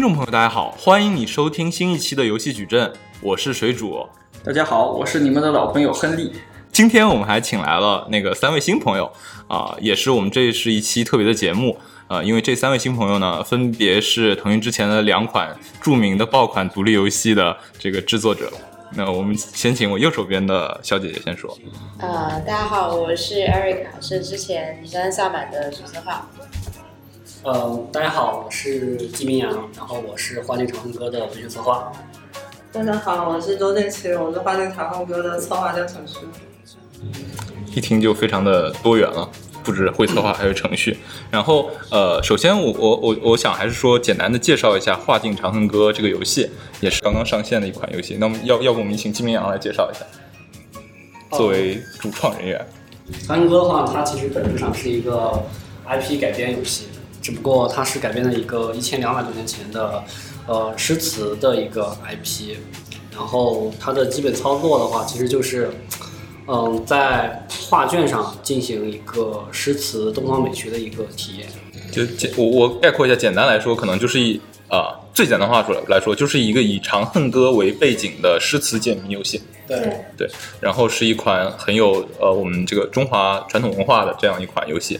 听众朋友，大家好，欢迎你收听新一期的游戏矩阵，我是水煮。大家好，我是你们的老朋友亨利。今天我们还请来了那个三位新朋友啊、也是我们这是一期特别的节目。呃，因为这三位新朋友呢，分别是腾讯之前的两款著名的爆款独立游戏的这个制作者。那我们先请我右手边的小姐姐先说。呃，大家好，我是 Erica，是之前尼山下满的主策划。呃，大家好，我是季明阳，然后我是花镜长恨歌的文学策划。大家好，我是周建奇，我是花镜长恨歌的策划加程序。一听就非常的多元了，不止会策划，还有程序。然后呃，首先我我我我想还是说简单的介绍一下《画境长恨歌》这个游戏，也是刚刚上线的一款游戏。那么要要不我们请金明阳来介绍一下，作为主创人员。长恨歌的话，它其实本质上是一个 IP 改编游戏，只不过它是改编了一个一千两百多年前的呃诗词的一个 IP，然后它的基本操作的话，其实就是嗯、在画卷上进行一个诗词东方美学的一个体验。就简我我概括一下，简单来说，可能就是一啊、最简单化说来说，就是一个以《长恨歌》为背景的诗词解谜游戏。对，对，然后是一款很有呃我们这个中华传统文化的这样一款游戏，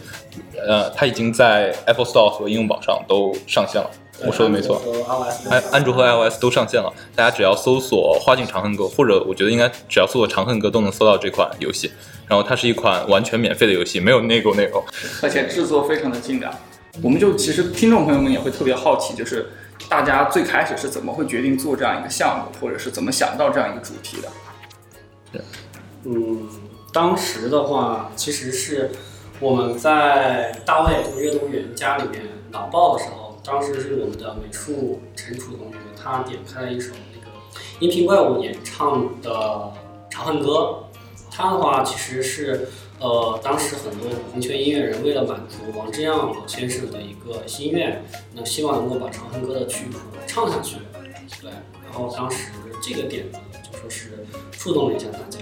呃，它已经在 Apple Store 和应用宝上都上线了。我说的没错，iOS 安安卓和 iOS 都上线了，大家只要搜索“花镜长恨歌”，或者我觉得应该只要搜索“长恨歌”都能搜到这款游戏。然后它是一款完全免费的游戏，没有内购内购。而且制作非常的精良。我们就其实听众朋友们也会特别好奇，就是大家最开始是怎么会决定做这样一个项目，或者是怎么想到这样一个主题的？对嗯，当时的话，其实是我们在大卫就是阅读员家里面脑爆的时候，当时是我们的美术陈楚同学，他点开了一首那个音频怪物演唱的《长恨歌》，他的话其实是呃，当时很多红圈音乐人为了满足王志阳老先生的一个心愿，那希望能够把《长恨歌》的曲谱唱下去，对，然后当时这个点子就说是触动了一下大家。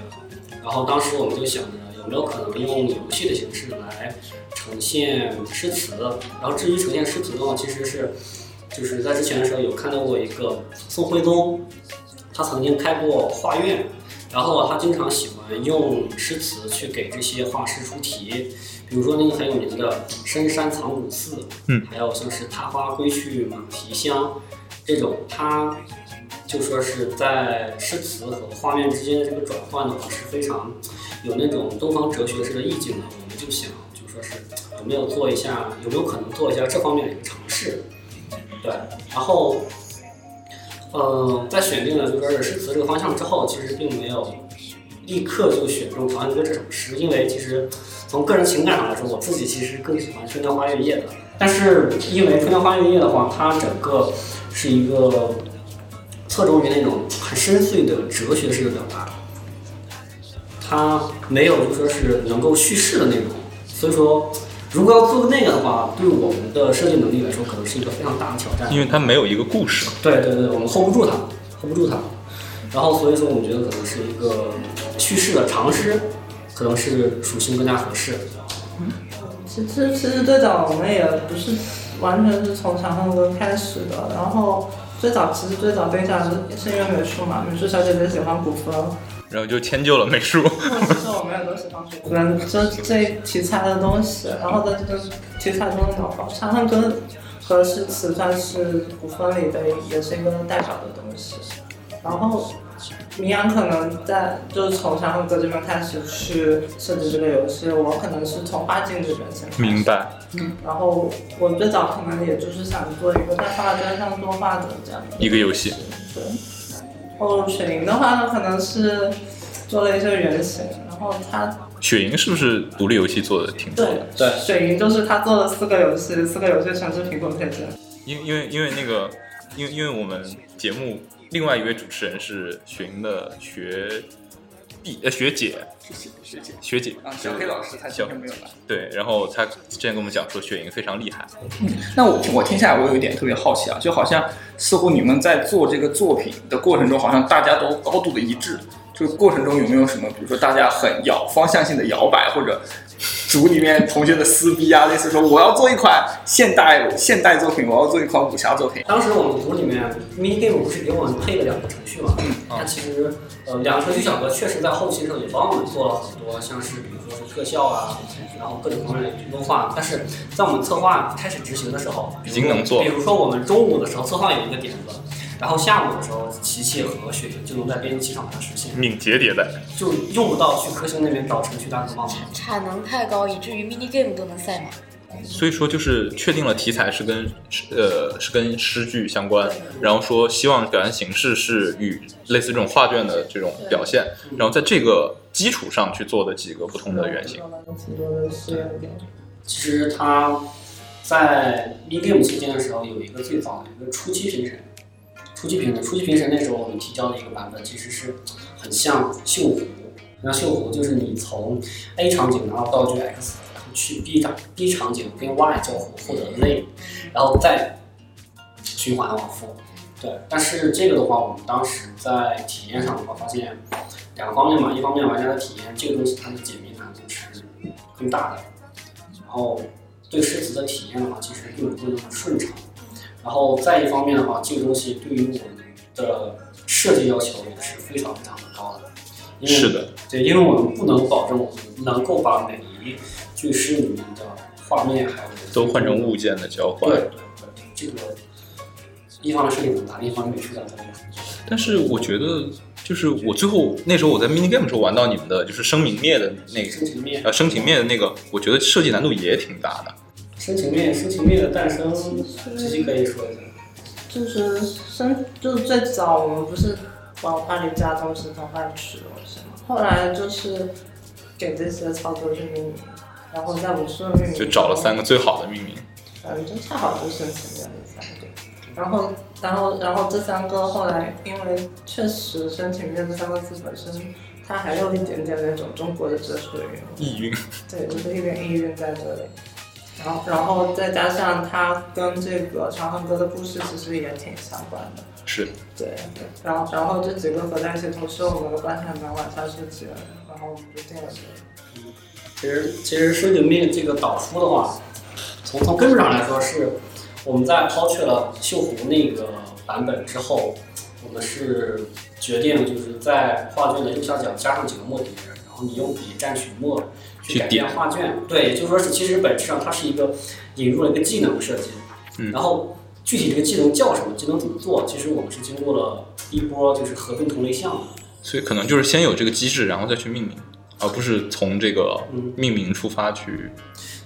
然后当时我们就想着有没有可能用游戏的形式来呈现诗词。然后至于呈现诗词的话，其实是就是在之前的时候有看到过一个宋徽宗，他曾经开过画院，然后他经常喜欢用诗词去给这些画师出题，比如说那个很有名的“深山藏古寺”，嗯，还有像是“踏花归去马蹄香”这种，他就说是在诗词和画面之间的这个转换的话是非常有那种东方哲学式的意境的。我们就想，就说是有没有做一下，有没有可能做一下这方面的一个尝试？对，然后，呃，在选定了就说是诗词这个方向之后，其实并没有立刻就选中《长恨歌》这首诗，因为其实从个人情感上来说，我自己其实更喜欢《春江花月夜》的。但是因为《春江花月夜》的话，它整个是一个侧重于那种很深邃的哲学式的表达，它没有就说是能够叙事的那种，所以说如果要做那个的话，对我们的设计能力来说，可能是一个非常大的挑战。因为它没有一个故事。对对对，我们 hold 不住它，hold 不住它。然后所以说，我们觉得可能是一个叙事的长诗，可能是属性更加合适。嗯其实其实最早我们也不是完全是从长恨歌开始的，然后最早其实最早定下是是因为美术嘛，美术小姐姐喜欢古风，然后就迁就了美术。其实我们有都喜欢古风，这这题材的东西，然后在这个题材中的脑包，长恨歌和诗词算是古风里的也是一个代表的东西，然后。明阳可能在就是从长恨歌这边开始去设计这个游戏，我可能是从画境这边先。明白。嗯然后我最早可能也就是想做一个在画砖上作画的这样一个游戏。对。然后雪莹的话，呢可能是做了一些原型，然后他雪莹是不是独立游戏做的挺多对的？对雪莹就是他做了四个游戏，四个游戏全是苹果配置。因因为因为那个，因为因为我们节目另外一位主持人是雪莹的学弟呃学姐学学姐学姐啊，小黑老师他今天没有来。对，然后他之前跟我们讲说雪莹非常厉害，那我听我听下来，我有一点特别好奇啊，就好像似乎你们在做这个作品的过程中，好像大家都高度的一致。这个过程中有没有什么，比如说大家很摇方向性的摇摆，或者 组里面同学的撕逼啊，类似说我要做一款现代现代作品，我要做一款武侠作品。当时我们组里面 mini game 不是给我们配了两个程序嘛？嗯那其实呃两个程序小哥确实在后期的时候也帮我们做了很多，像是比如说是特效啊，然后各种方面的优化。但是在我们策划开始执行的时候，已经能做比如说我们中午的时候策划有一个点子，然后下午的时候琪琪和雪莹就能在编辑器上把它实现，敏捷迭代。就用不到去科兴那边找程序大哥帮忙。产能太高，以至于 mini game 都能赛马。所以说就是确定了题材是跟呃是跟诗句相关，然后说希望表现形式是与类似这种画卷的这种表现，然后在这个基础上去做的几个不同的原型。其实他在 mini game 期间的时候有一个最早的一个初期评审，初期评审，初期评审那时候我们提交的一个版本其实是很像绣湖，那绣湖就是你从 A 场景拿到道具 X，然后去 B 场 B 场景跟 Y 交互获得 Z，，然后再循环往复。对，但是这个的话，我们当时在体验上的话，发现两个方面嘛，一方面玩家的体验，这个东西它的解谜难度是更大的，然后对诗词的体验的话，其实并不会那么顺畅。然后再一方面的话，这个东西对于我们的设计要求也是非常非常的高的。因为是的，对，因为我们不能保证我们能够把每一句诗里面的画面还有都换成物件的交换。对对对，这个一方面设计很难，另一方面美术上很难。但是我觉得，就是我最后那时候我在 mini game 的时候玩到你们的就是生明灭的那个呃生情灭的那个，我觉得设计难度也挺大的。深情灭，深情灭的诞生，这些可以说一下。就是生，就是最早我们不是往画里加东西从换取东西嘛，后来就是给这些操作去命名，然后在无数的命名就找了三个最好的命名。嗯，就恰好就申请了这三个，然后，然后，然后这三个后来，因为确实申请面这三个字本身，它还有一点点那种中国的哲学韵，意蕴，对，就是一点意蕴在这里。然后，然后再加上它跟这个《长恨歌》的故事其实也挺相关的，是对对。然后，然后这几个合在一起，同时我们的关系还蛮往下设计的，然后我们就定了这个。其实，其实深情灭这个导出的话，从从根本上来说是我们在抛去了绣湖那个版本之后，我们是决定就是在画卷的右下角加上几个墨碟，然后你用笔蘸取墨去改变画卷。对，也就是说是其实本质上它是一个引入了一个技能设计，嗯然后具体这个技能叫什么，技能怎么做，其实我们是经过了一波就是合并同类项的。所以可能就是先有这个机制，然后再去命名，而不是从这个嗯命名出发去。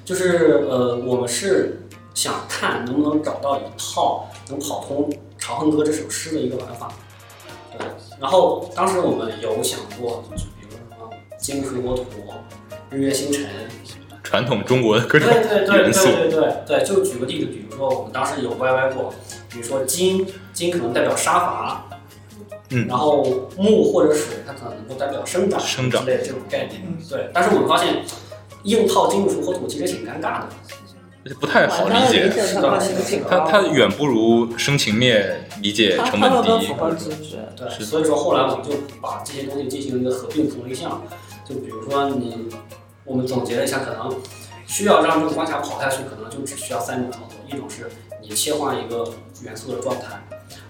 就是呃，我们是想看能不能找到一套能跑通《长恨歌》这首诗的一个玩法。对，然后当时我们有想过，就是比如说什么金水火土、日月星辰，传统中国的各对种对对元素，对对对对，就举个例子，比如说我们当时有 YY 过，比如说金，金可能代表杀伐，嗯然后木或者水，它可能能够代表生长生长之类的这种概念。对，但是我们发现硬套金木水火土其实挺尴尬的。而且不太好理解。它它它远不如生情灭理解成本低。对，所以说后来我们就把这些东西进行一个合并同类项，就比如说你，我们总结了一下，可能需要让这个关卡跑下去，可能就只需要三种操作，一种是你切换一个元素的状态，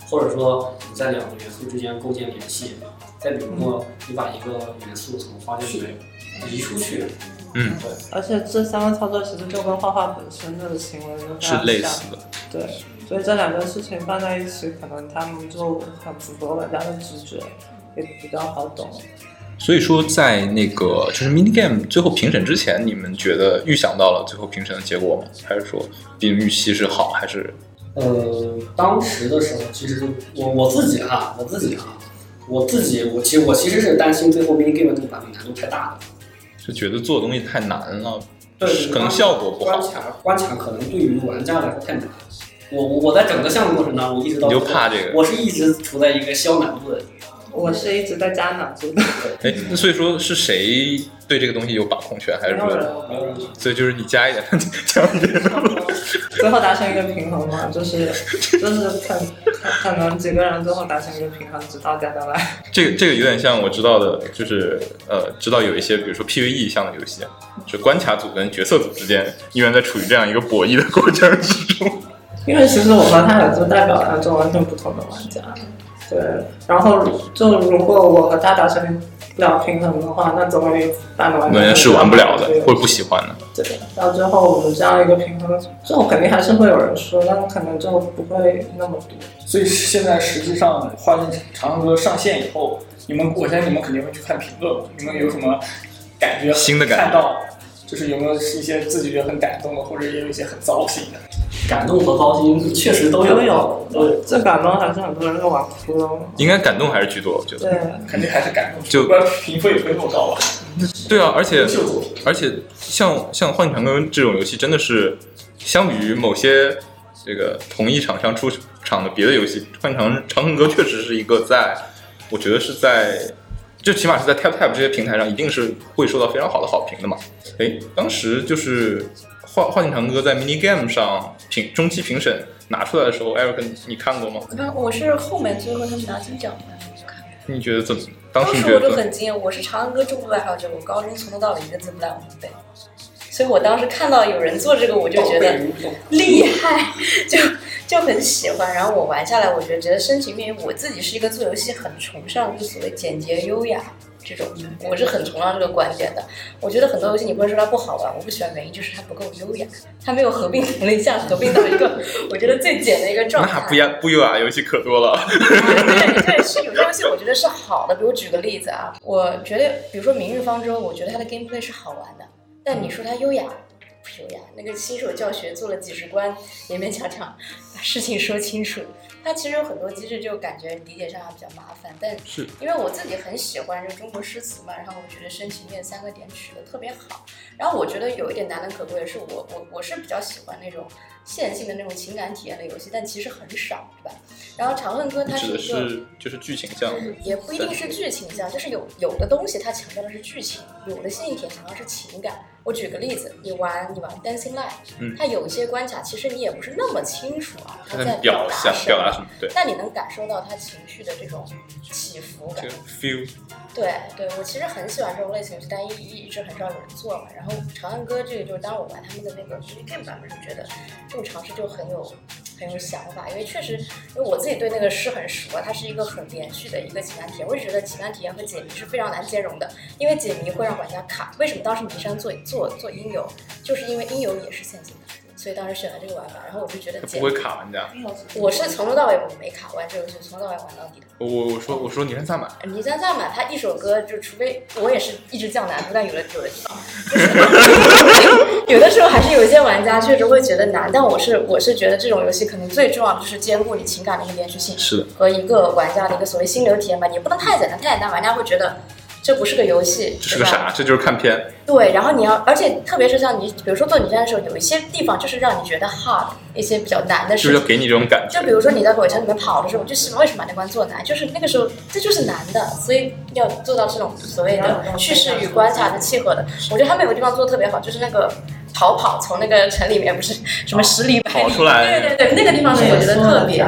或者说你在两个元素之间构建联系，再比如说你把一个元素从画卷里面移出去，嗯，对，而且这三个操作其实就跟画画本身的行为就非是常像类似的。对，所以这两个事情放在一起，可能他们就很符合玩家的直觉，也比较好懂。所以说，在那个就是 mini game 最后评审之前，你们觉得预想到了最后评审的结果吗？还是说比预期是好，还是呃，当时的时候，其实我我自己哈，我自己哈，我自己我其实我其实是担心最后 mini game 这个版本难度太大了。是觉得做的东西太难了？对，可能效果不好关卡关卡可能对于玩家来说太难。我我我在整个项目过程当中，我一直到你就怕这个？我是一直处在一个消难度的。我是一直在加满足的，哎，那所以说是谁对这个东西有把控权，还是说，所以就是你加一点，加一点？最后达成一个平衡嘛，就是就是可可可能几个人最后达成一个平衡，直到加到来。这个这个有点像我知道的，就是呃，知道有一些比如说 PVE 项的游戏，就关卡组跟角色组之间依然在处于这样一个博弈的过程之中。因为其实我和他俩就代表两种完全不同的玩家，对。然后就如果我和他达成不了平衡的话，那总有一半的玩家那是玩不了的对，或者不喜欢的。对，到最后我们这样一个平衡，最后肯定还是会有人说，但可能就不会那么多。所以现在实际上《花境长恨歌》上线以后，你们我相信你们肯定会去看评论，你们有什么感觉？新的感觉看到就是有没有是一些自己觉得很感动的，或者也有一些很糟心的？感动和高兴确实都有。都有对，最感动还是很多人在玩哭了。应该感动还是居多，我觉得。对，肯定还是感动，就不然评分也不会那么高吧？对啊，而且而且像像《幻影长歌》这种游戏，真的是相比于某些这个同一厂商出厂的别的游戏，《幻影长长恨歌》确实是一个在，我觉得是在，就起码是在 Tap Tap 这些平台上，一定是会受到非常好的好评的嘛。哎，当时就是《幻幻境长哥》在 Mini Game 上评中期评审拿出来的时候，Eric 你看过吗？我看我是后面最后他们拿金奖的，我看。你觉得怎么？当时当时我就？很惊讶，我是长安歌重度爱好者，我高中从头到尾一个字不带背，所以我当时看到有人做这个，我就觉得厉害，就就很喜欢。然后我玩下来，我觉得觉得深情面，我自己是一个做游戏很崇尚就所谓简洁优雅这种，我是很崇尚这个观点的。我觉得很多游戏你不能说它不好玩，我不喜欢原因就是它不够优雅，它没有合并同类项合并到一个我觉得最简的一个状态。那不优不优雅游戏可多了。对 对，是有些游戏我觉得是好的，比如举个例子啊，我觉得比如说《明日方舟》，我觉得它的 gameplay 是好玩的，但你说它优雅不优雅？那个新手教学做了几十关，勉勉强强把事情说清楚。它其实有很多机制，就感觉理解上还比较麻烦，但是因为我自己很喜欢就中国诗词嘛，然后我觉得深情念三个点取得特别好，然后我觉得有一点难能可贵的是我我我是比较喜欢那种线性的那种情感体验的游戏，但其实很少，对吧？然后《长恨歌》它指的是一个。是就是剧情向的。也不一定是剧情向，就是有有的东西它强调的是剧情，有的线性体验强调是情感。我举个例子，你玩你玩 Dancing Light，、嗯它有一些关卡其实你也不是那么清楚啊，它在表达什么，表达什么？对，但你能感受到它情绪的这种起伏感这个。feel 对对，我其实很喜欢这种类型，但一一直很少有人做嘛。然后《长恨歌》这个就是当我玩他们的那个 game 版本，就觉得这种尝试就很有很有想法，因为确实，因为我自己对那个诗很熟啊，它是一个很连续的一个情感体验。我也觉得情感体验和解谜是非常难兼容的，因为解谜会让玩家卡。为什么当时迷山做做做音游，就是因为音游也是线性的，所以当时选了这个玩法。然后我就觉得不会卡玩家。我是从头到尾我没卡玩这个游戏，从头到尾玩到底的。我我我说我说你看萨满，尼三萨满，他一首歌就除非我也是一直降难度，但有的有的地方，有的时候还是有一些玩家确实会觉得难，但我是我是觉得这种游戏可能最重要的就是兼顾你情感的一个连续性是的，和一个玩家的一个所谓心流体验吧，你不能太简单，太简单玩家会觉得这不是个游戏，这是个啥？这就是看片。对，然后你要，而且特别是像你，比如说做女战的时候，有一些地方就是让你觉得 hard，一些比较难的事情。就是要给你这种感觉就。比如说你在鬼城里面跑的时候，我就希望为什么把那关做难？就是那个时候这就是难的，所以要做到这种所谓的叙事与观察的契合的。我觉得他们有个地方做的特别好，就是那个逃跑从那个城里面不是什么十里百里跑出来对对对，那个地方是我觉得特别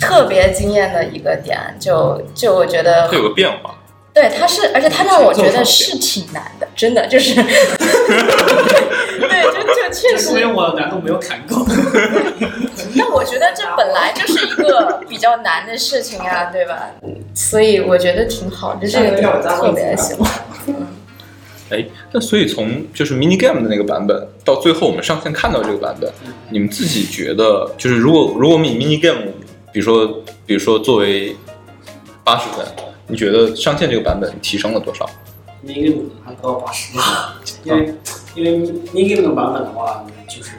特别惊艳的一个点，就就我觉得会有个变化，对，他是，而且他让我觉得是挺难的，真的就是，对，就就确说明实，我的难度没有砍够。但我觉得这本来就是一个比较难的事情啊，对吧？所以我觉得挺好，就这个点我特别喜欢。哎，那所以从就是 mini game 的那个版本到最后我们上线看到这个版本，你们自己觉得就是如果如果我们以 mini game，比如说比如说作为八十分，你觉得上线这个版本提升了多少？mini game 还不到八十，因为因为 mini game 的版本的话，就是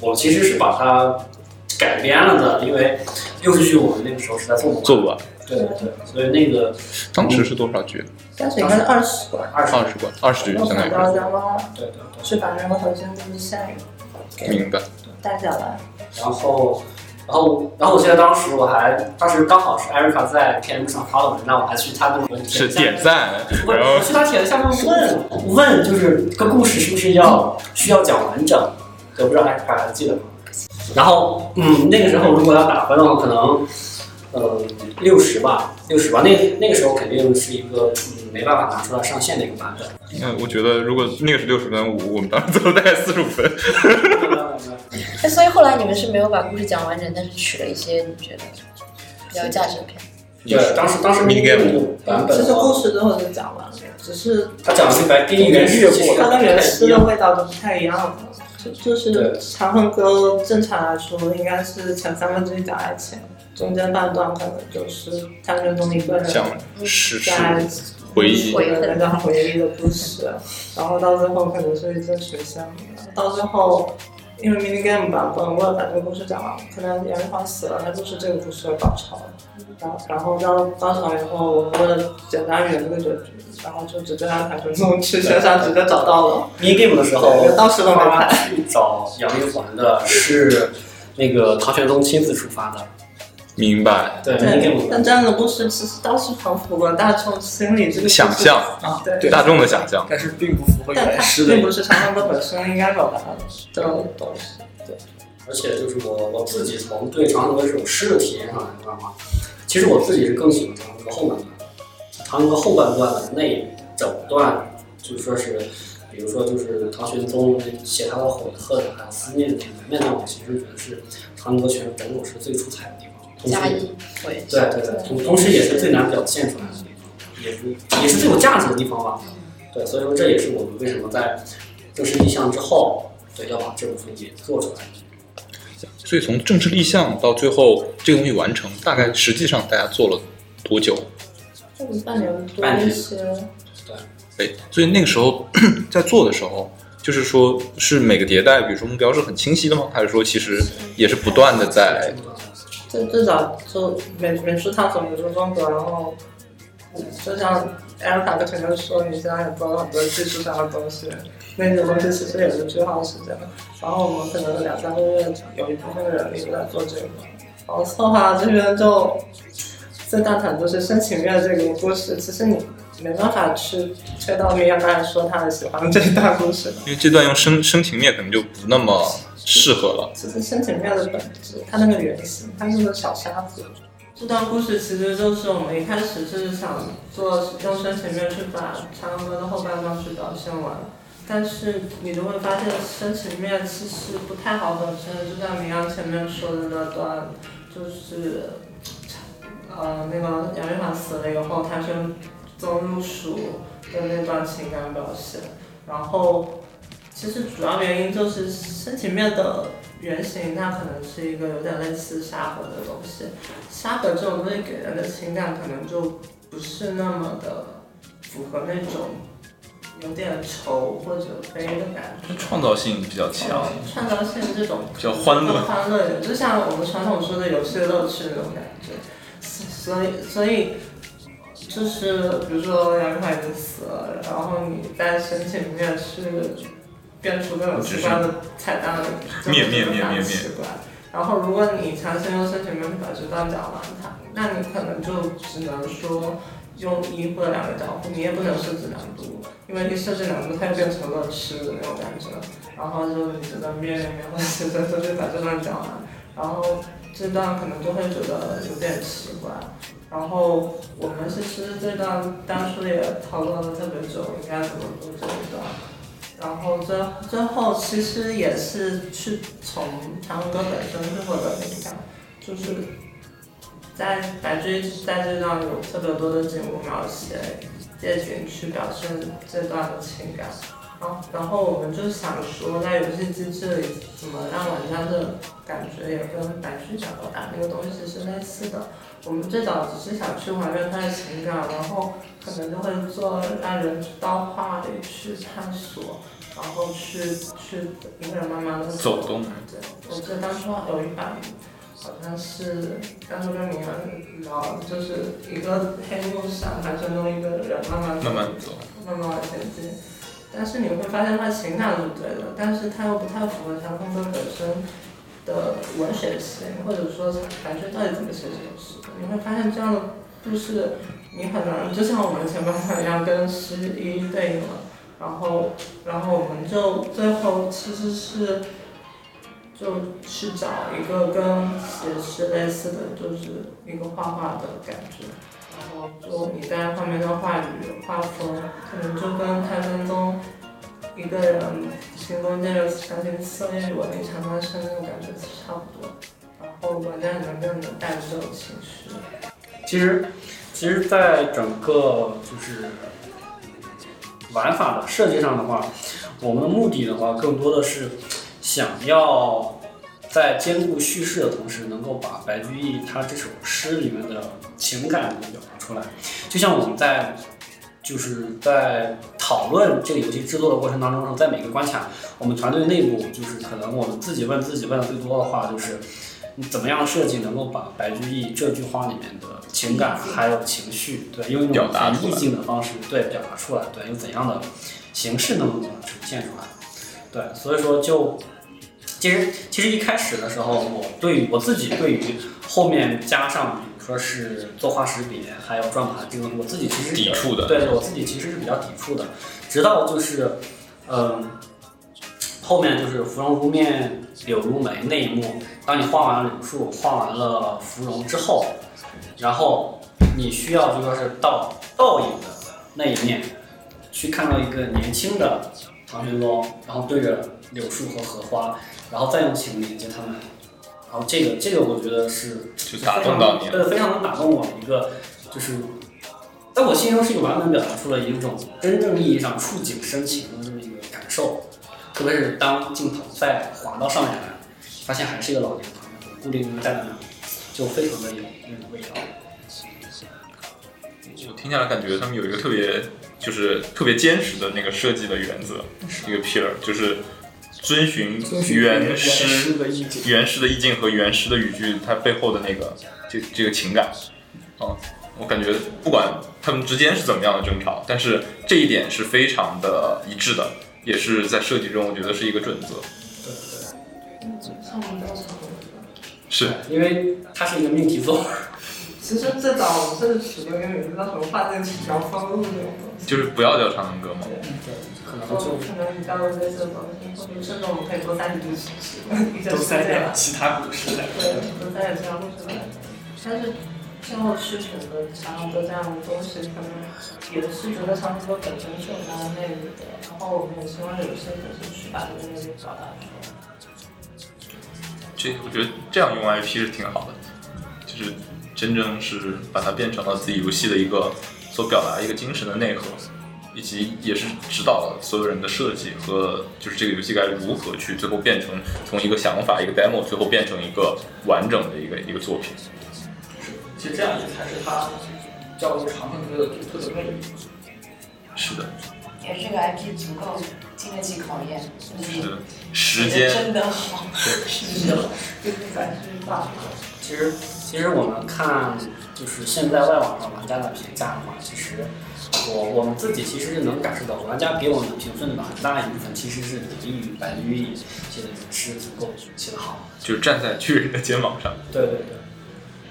我其实是把它改编了的，因为六十局我们那个时候是在做模做不完，对对对，所以那个当时是多少局？但是应该是二十关，二十二十关，二十局没有相当于对对对，是把那个核心路线给明白。带下来。然后。然后，然后我记得当时我还，当时刚好是艾瑞卡在 PM 上发了文章，我还去他那个是点赞，不，然后我去他帖子下面问问，就是这个故事是不是要需要讲完整？我不知道艾瑞卡还记得吗？然后，嗯，那个时候如果要打分的话，可能，呃，六十吧，六十吧。那那个时候肯定是一个嗯没办法拿出来上线的一个版本。嗯，我觉得如果那个是六十分，我我们当时做了大概四十五分。哎，所以后来你们是没有把故事讲完整，但是取了一些你觉得比较价值的片段。对，当时当时 Mini game 版本其实，故事最后就讲完了，只是他讲的是白跟原始其实它跟原诗的味道都不太一样了。就就是《长恨歌》正常来说应该是前三分之一讲爱情，中间半段可能就是唐玄宗一个人在回忆回忆那段回忆的故事，然后到最后可能是一阵学香，到最后。因为 mini game 版本，为了把这个故事讲完，可能杨玉环死了，那就是这个故事的高潮。然后，然后到高潮以后，我们为了简单圆这个结局，然后就直接让谭春松去线上直接找到了。mini game 的时候对，当时都没他看去找杨玉环的是那个唐玄宗亲自出发的。明白，对但这样的故事其实倒是很符合大众心里这个想象啊，对对大众的想象。但是并不符合诗的并不是长恨歌本身应该表达的东西。对而且就是我我自己从对长恨歌这首诗的体验上来说的话，其实我自己是更喜欢长恨歌后半段。长恨歌后半段的那一整段，就是说是，比如说就是唐玄宗写他的悔恨还有思念的那段，我其实觉得是长恨歌全整首诗最出彩的地方。同时加一，我也。对对对，同同时也是最难表现出来的地方，也是也是最有价值的地方吧。对，所以说这也是我们为什么在正式立项之后，对要把这部分也做出来。所以从正式立项到最后这个东西完成，大概实际上大家做了多久？这个半年多半年一些，哎，所以那个时候 在做的时候，就是说是每个迭代，比如说目标是很清晰的吗？还是说其实也是不断的在？最最早就美美术探索美术风格，然后就像艾尔卡克前面说，你现在也做了很多技术上的东西，那个东西其实也是最耗时间的。然后我们可能两三个月有一部分的人力都在做这个，然后策划这边就最大胆就是深情月这个故事，其实你没办法去推到米娅刚才说他很喜欢这段故事。因为这段用深深情面可能就不那么适合了。其实深情面的本质，它那个原型，它是个小沙子。这段故事其实就是我们一开始是想做用深情面去把长歌的后半段去表现完，但是你就会发现深情面其实不太好表现，就像明阳前面说的那段，就是呃那个杨玉环死了以后，他宣宗入蜀的那段情感表现，然后其实主要原因就是身体面的原型，它可能是一个有点类似沙盒的东西。沙盒这种东西给人的情感可能就不是那么的符合那种有点愁或者悲的感觉。创造性比较强，创造性这种比较欢乐更欢乐一点，就像我们传统说的游戏乐趣那种感觉。所以，所以就是比如说杨玉环已经死了，然后你在申请里面去变出各种奇怪的彩蛋，面面面面面奇怪。然后，如果你强行用申请面把这段讲完它，那你可能就只能说用一或者两个交互，你也不能设置难度，因为一设置难度，它又变成了吃的那种感觉。然后就你只能面面面或者写着就把这段讲完，然后这段可能就会觉得有点奇怪。然后我们其实这段当初也讨论了特别久，应该怎么做这一段。然后最最后其实也是去从长歌本身去获得灵感，就是在白居在这段有特别多的景物描写，借景去表现这段的情感。然后然后我们就想说，在游戏机制里怎么让玩家的感觉也跟白居想表达那个东西是类似的。我们最早只是想去还原他的情感，然后可能就会做让人到画里去探索，然后去去一个人慢慢的走动对，我记得当初有一版好像是当初跟明恩聊，就是一个黑幕上，还是弄一个人慢慢慢慢走，慢慢往前进。但是你会发现他情感是对的，但是他又不太符合他风格本身的文学性，或者说白居到底怎么写这个诗。你会发现这样的故事，你很难就像我们前半段一样跟诗一一对应了。然后，然后我们就最后其实是就去找一个跟写诗类似的，就是一个画画的感觉。然后就你在画面上画语、画风，可能就跟太空中一个人心中间有相信色欲文艺长发生那种感觉差不多。然后玩家也能更能带入这种情绪。其实，其实，在整个就是玩法的设计上的话，我们的目的的话，更多的是想要在兼顾叙事的同时，能够把白居易他这首诗里面的情感表达出来。就像我们在就是在讨论这个游戏制作的过程当中，在每个关卡，我们团队内部就是可能我们自己问自己问的最多的话，就是你怎么样设计能够把白居易这句话里面的情感还有情绪，对，用一种表达出来很意境的方式，对，表达出来，对，用怎样的形式能够呈现出来，对，所以说就。其实，其实一开始的时候，我对于我自己对于后面加上，说是作画识别，还有转盘这个东西，我自己其实是抵触的对，我自己其实是比较抵触的。直到就是，嗯，后面就是芙蓉如面柳如眉那一幕，当你画完了柳树，画完了芙蓉之后，然后你需要就说是倒倒影的那一面，去看到一个年轻的唐玄宗，然后对着柳树和荷花，然后再用情连接他们，然后这个这个我觉得是就打动到你了。对，非常能打动我的一个，就是在我心中是一个完美表达出了一种真正意义上触景生情的这么一个感受。特别是当镜头再滑到上面来，发现还是一个老年朋友，孤零零站在那里，就非常的有那种味道。我听下来感觉他们有一个特别就是特别坚实的那个设计的原则，一个 pillar 就是遵循原诗的意境。原诗的意境和原诗的语句，它背后的那个这这个情感，啊，我感觉不管他们之间是怎么样的争吵，但是这一点是非常的一致的，也是在设计中我觉得是一个准则。上面多长？是，因为它是一个命题作文，其实最早我们是取个名字叫什么“画进几条风路”那种东西。就是不要叫长恨歌嘛。可能就就可能你加入这些东西，或者甚至我们可以多塞几句诗词，一些都塞点其他故事。对，都塞点其他故事来。但是最后去选择长恨歌这样的东西，可能也是觉得长恨歌本身是有它的魅力的，然后我们也希望有些粉丝去把这个魅力表达出来。这我觉得这样用 IP 是挺好的，就是真正是把它变成了自己游戏的一个所表达一个精神的内核，以及也是指导了所有人的设计和就是这个游戏该如何去最后变成从一个想法一个 demo 最后变成一个完整的一个一个作品。是其实这样也才是他叫做长恨歌的独特的魅力。是的，也是这个 IP 足够经得起考验，是的，时间真的好，是的，就是感知大。其实，其实我们看就是现在外网上玩家的评价的话，其实我我们自己其实是能感受到，玩家给我们的评分的很大一部分其实是得益于白居易写的诗足够写得好。就站在巨人的肩膀上。对对对，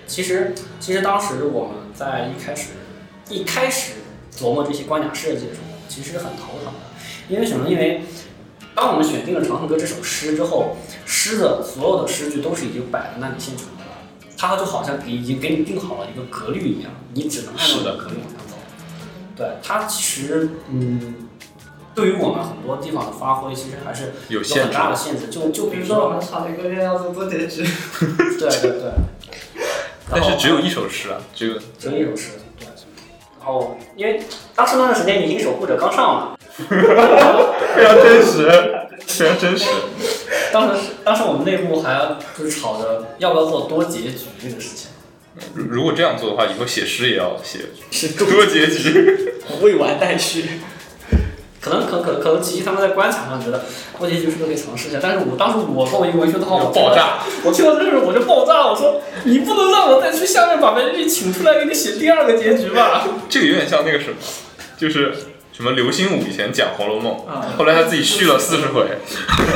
其实其实当时我们在一开始一开始琢磨这些关卡设计的时候，其实很头疼的，因为什么？因为当我们选定了《长恨歌》这首诗之后，诗的所有的诗句都是已经摆在那里现成的了，它就好像给已经给你定好了一个格律一样，你只能按照这个格律往上走。对它其实嗯。对于我们很多地方的发挥，其实还是有很有限制大的限制。就就比如说，我们吵一个月要做多结局，对对 对，但是只有一首诗啊，只有只有一首诗，对。然后，因为当时那段时间《隐形守护者》刚上嘛，非常真实，非常真实。当时当时我们内部还就是吵着要不要做多结局这个事情。如如果这样做的话，以后写诗也要写是多结局。未完待续。可能可可可能琪琪他们在关卡上觉得多结局是不是可以尝试一下，但是我当时我作为一个文学的话，我爆炸，我听到这个我就爆炸，我说你不能让我再去下面把白居易请出来给你写第二个结局吧？这个有点像那个什么，就是什么刘心武以前讲《红楼梦》啊后来他自己续了四十回，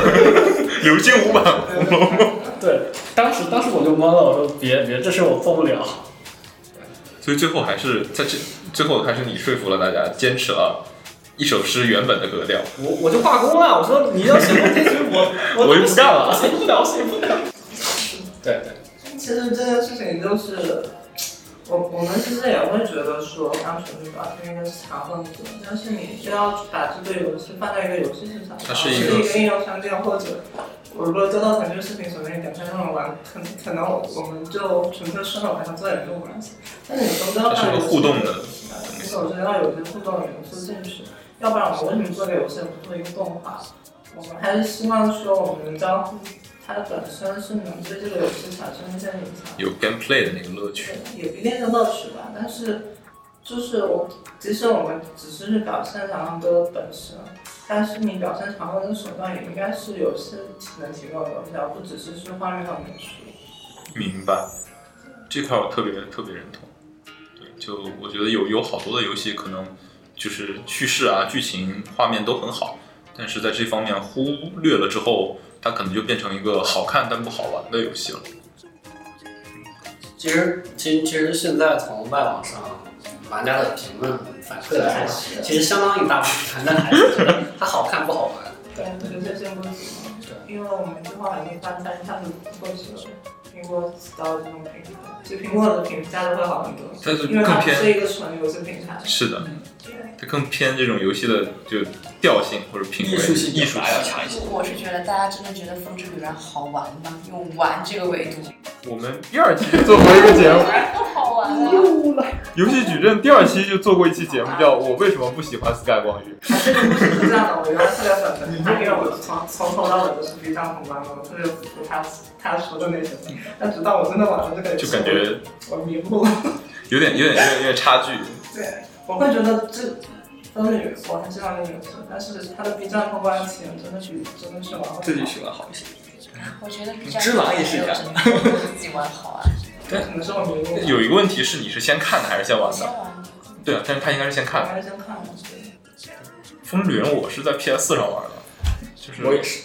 刘心武版《红楼梦》。对，当时当时我就懵了，我说别别，这事我做不了。所以最后还是在这，最后还是你说服了大家，坚持了一首诗原本的格调。我我就罢工了，我说你要写不进去，我 我我就不干了写不了，写不了。对对，其实这件事情就是，我我们其实也会觉得说，单纯的表现一个长恨歌，但是你就要把这个游戏放在一个游戏市场上，它是一一个个应用商店，或者我如果做到成这个视频，首先点开让人玩，可可能我我们就纯粹顺手把它做也没有关系。但是你都知道它是个互动的你首先要有些互动的元素进去，要不然我们为什么做个游戏不做一个动画？我们还是希望说我们将它本身是能对这个游戏产生一些影响。有 gameplay 的那个乐趣。也不一定是乐趣吧，但是就是我，即使我们只是去表现长恨歌本身，但是你表现长恨歌的手段也应该是游戏能提供的东西，而不只是去画面和美术。明白，这块我特别特别认同。对，就我觉得有有好多的游戏可能就是叙事啊、剧情、画面都很好，但是在这方面忽略了之后，它可能就变成一个好看但不好玩的游戏了。其实其实其实现在从外网上玩家的评论反馈来看，其实相当一大部分人还是觉得它好看不好玩。对，有些先不急嘛，因为我们这块环境发展一下子不会是苹果 Store 这种平台，其实苹果的评价都会好很多，但是因为它更偏不是一个纯游戏平台。是的，它更偏这种游戏的就调性或者品味、艺术性艺术表达要性。强一些。我是觉得大家真的觉得《风之旅人》好玩吗？用玩这个维度，我们第二期做过一个节目，玩不好玩啊！游戏矩阵第二期就做过一期节目，叫我为什么不喜欢 Sky 光遇。啊，这个故事是这样的，我原来特别粉的，他因为我从从头到尾都是 B 站通关的，我特别服他他说的那些，但直到我真的玩了这个就感觉我迷路了。有点、有点、有点、有点差距。对，我会觉得这风女我很喜欢那个游戏，但是它的 B 站通关体验真的比真的是玩会自己喜欢好一些。我觉得 B 站只狼也是这样自己玩好啊。可能是我迷路了。有一个问题是，你是先看的还是先玩的？先玩，对啊，但是他应该是先看的。还是先看的。《风之旅人》我是在 PS 四上玩的，就是我也是，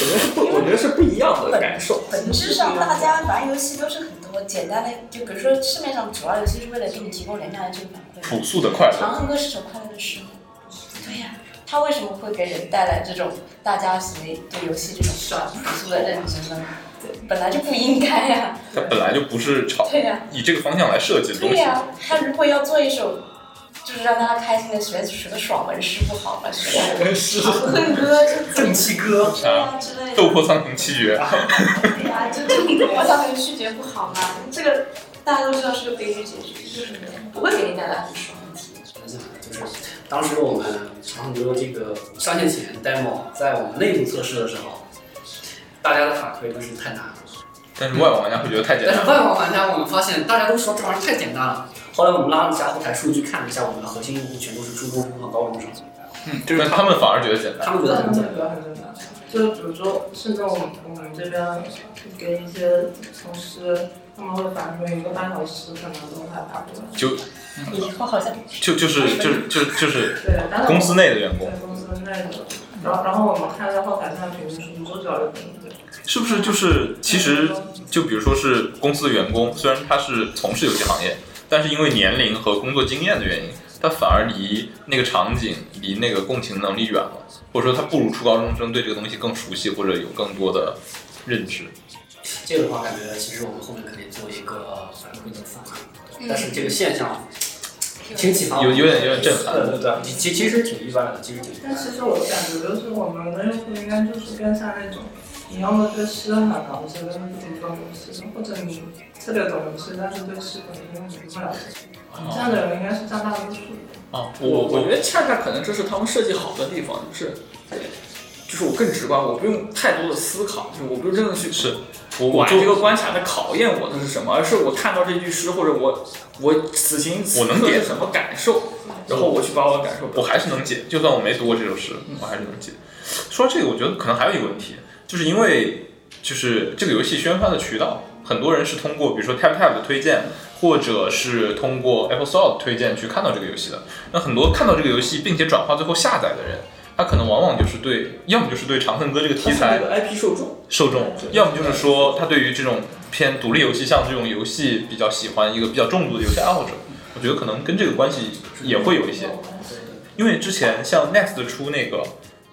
我觉得是不，我觉得是不一样的感受。本质上大家玩游戏都是很多简单的，就比如说市面上主要游戏是为了给你提供廉价的这个反馈。朴素的快乐。长恨歌是首快乐的诗。对呀、它为什么会给人带来这种大家所谓对游戏这种朴素的认知呢？对，本来就不应该呀、它本来就不是朝对呀、以这个方向来设计的东西。对呀、他如果要做一首就是让大家开心的学学个爽文诗不好吗？是吧？是长恨歌就正气歌，啊、之类的。斗破苍穹七绝，对呀、就这种我当时拒绝不好吗？这个大家都知道是个悲剧结局，就是不会给你带来很爽的体验。就是当时我们长恨歌这个上线前 demo 在我们内部测试的时候，大家的反馈都是太难了。但是外网玩家会觉得太简单。但是外网玩家我们发现大家都说这玩意儿太简单了。后来我们拉了一下后台数据，看了一下我们的核心用户全都是初中生和高中生，嗯，就是他们反而觉得简单。他们觉得很简单。觉得很简单，就比如说，甚至我们我们这边给一些同事，他们会反馈一个半小时可能都还打不完。就以后好像就就是就是就就是对，但是公司内的员工对，公司内的，然后然后我们看一下后台现在平均数据都只要六分对。是不是就是其实就比如说是公司的员工，虽然他是从事游戏行业，但是因为年龄和工作经验的原因，他反而离那个场景、离那个共情能力远了，或者说他不如初高中生对这个东西更熟悉，或者有更多的认知。这个的话，感觉其实我们后面可以做一个反馈的复刻，但是这个现象挺启发有有点有点震撼对对对，其其实挺意外的，其实挺。但其实我感觉就是，我们的用户应该就是更像那种，你要么对诗很了解，但是不懂游戏，或者你特别懂游戏，但是对诗本身不了解。这样的人应该是占大多数的。啊，我我觉得恰恰可能这是他们设计好的地方，就是就是我更直观，我不用太多的思考，就是我不是真的去是我我管这个关卡在考验我的是什么，而是我看到这句诗，或者我我此情此我能点刻是什么感受，然后我去把我的感受我还是能解，就算我没读过这首诗，我还是能解。说这个，我觉得可能还有一个问题，就是因为就是这个游戏宣发的渠道，很多人是通过比如说 Tap Tap 的推荐，或者是通过 Apple Store 的推荐去看到这个游戏的。那很多看到这个游戏并且转化最后下载的人，他可能往往就是对，要么就是对《长恨歌》这个题材它是一个 IP 受众，受众，要么就是说他对于这种偏独立游戏，像这种游戏比较喜欢一个比较重度的游戏爱好者。我觉得可能跟这个关系也会有一些。因为之前像 Next 出那个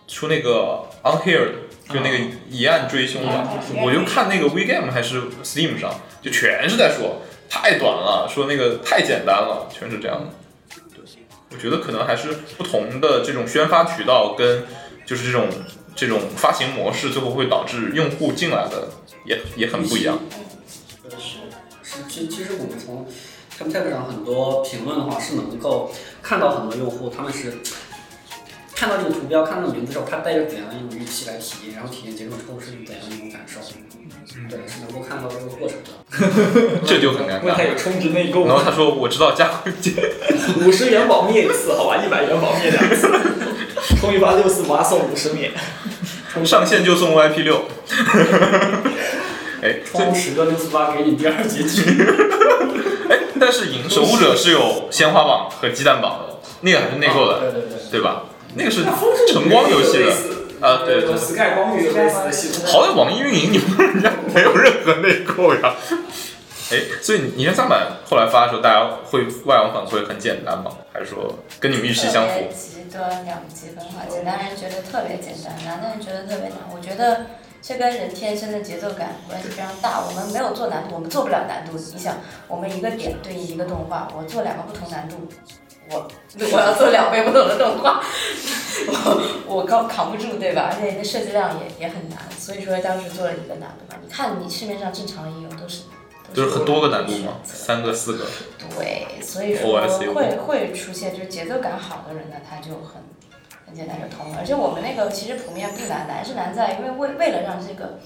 出那个 Unheard，就那个疑案追凶的，我就看那个 WeGame 还是 Steam 上，就全是在说太短了，说那个太简单了，全是这样的。对，我觉得可能还是不同的这种宣发渠道跟就是这种这种发行模式，最后会导致用户进来的也也很不一样。是，其其实我们从 t a m t a b 上很多评论的话，是能够看到很多用户他们是看到这个图标、看到名字之后，他带着怎样的一种预期来体验，然后体验结束之后是怎样的一种感受。对，是能够看到这个过程的。这就很尴因为它。有充值内购然后他说：“我知道加会减，五十元保灭一次，好吧，一百元保灭两次，充一发六四八送五十免。上线就送 VIP 六。”哎，充十个六四八给你第二结局。哎，但是赢守护者是有鲜花榜和鸡蛋榜的，那个还是内购的，对对对。对吧？那个是晨光游戏的啊，对对。Sky 光遇有类似的系统。好歹网易运营你们人家没有任何内购呀。哎，所以你你看三版后来发的时候，大家会外网反馈很简单吗？还是说跟你们预期相符？极端两极分化，简单人觉得特别简单，难的人觉得特别难。我觉得这跟人天生的节奏感关系非常大。我们没有做难度，我们做不了难度。你想，我们一个点对应一个动画，我做两个不同难度，我 我要做两倍不同的动画，我我扛扛不住，对吧？而且那设计量也也很难，所以说当时做了一个难度嘛。你看你市面上正常的应用都是就是很多个难度嘛？三个、四个？对，所以说会会出现，就是节奏感好的人呢，他就很很简单就通了。而且我们那个其实普面不难，难是难在因为为为了让这个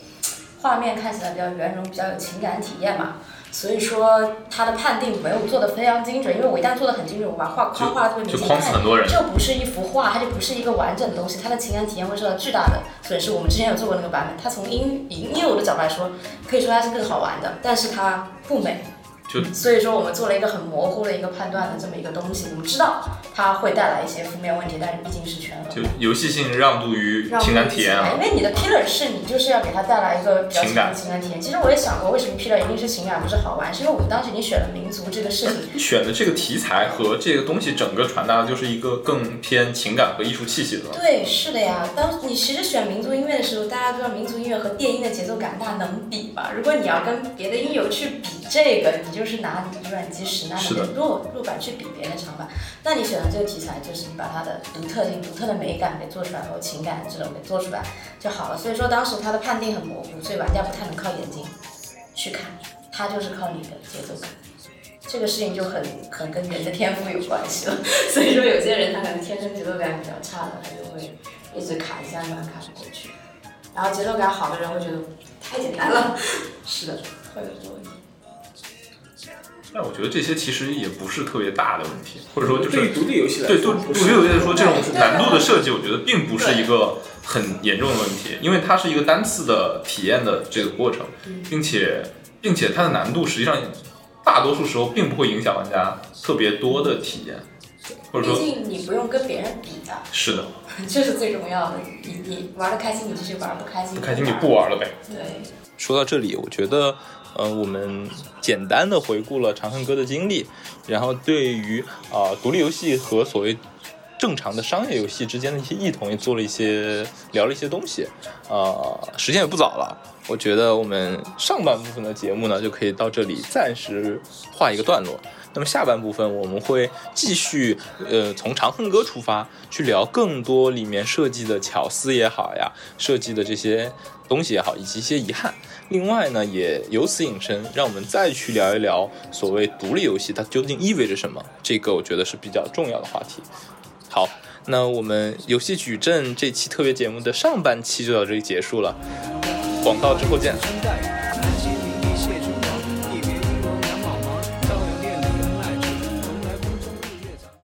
画面看起来比较圆融，比较有情感体验嘛。所以说他的判定没有做的非常精准，因为我一旦做的很精准，我把画框画的特别明就显，框死很多人。这不是一幅画，它就不是一个完整的东西，它的情感体验会受到巨大的损失。我们之前有做过那个版本，它从音音乐的角度来说，可以说它是更好玩的，但是它不美。就所以说我们做了一个很模糊的一个判断的这么一个东西，我们知道它会带来一些负面问题，但是毕竟是全额。就游戏性让渡于情感体验啊因。为你的 pillar 是你就是要给它带来一个比较强情感的情感体验。其实我也想过，为什么 pillar 一定是情感不是好玩，是因为我们当时已经选了民族这个事情，选的这个题材和这个东西整个传达的就是一个更偏情感和艺术气息的。对，是的呀。当你其实选民族音乐的时候，大家都知道民族音乐和电音的节奏感，那能比吗？如果你要跟别的音游去比这个，你就是拿你的软基石、拿你是的的弱弱板去比别人的长板。那你选的这个题材，就是你把它的独特性、独特的美感给做出来，然后情感这种给做出来就好了。所以说当时他的判定很模糊，所以玩家不太能靠眼睛去看，他就是靠你的节奏感。这个事情就很很跟人的天赋有关系了。所以说有些人他可能天生节奏感比较差的，他就会一直卡一下慢卡不过去。然后节奏感好的人会觉得太简单了，是的，会有这个问题。但我觉得这些其实也不是特别大的问题，或者说就是对于独立游戏来对，说，对，不是独立游戏来说，这种难度的设计，我觉得并不是一个很严重的问题，因为它是一个单次的体验的这个过程，并且并且它的难度实际上大多数时候并不会影响玩家特别多的体验，或者说毕竟你不用跟别人比的，是的，这是最重要的。你你玩的开心，你继续玩；不开心，不开心你不。玩了呗。对，说到这里，我觉得，呃，我们简单的回顾了长恨歌的经历，然后对于啊、独立游戏和所谓正常的商业游戏之间的一些异同，也做了一些聊了一些东西。啊，时间也不早了，我觉得我们上半部分的节目呢，就可以到这里暂时画一个段落。那么下半部分我们会继续，呃，从《长恨歌》出发，去聊更多里面设计的巧思也好呀，设计的这些东西也好，以及一些遗憾。另外呢，也由此引申，让我们再去聊一聊所谓独立游戏它究竟意味着什么。这个我觉得是比较重要的话题。好，那我们游戏矩阵这期特别节目的上半期就到这里结束了，广告之后见。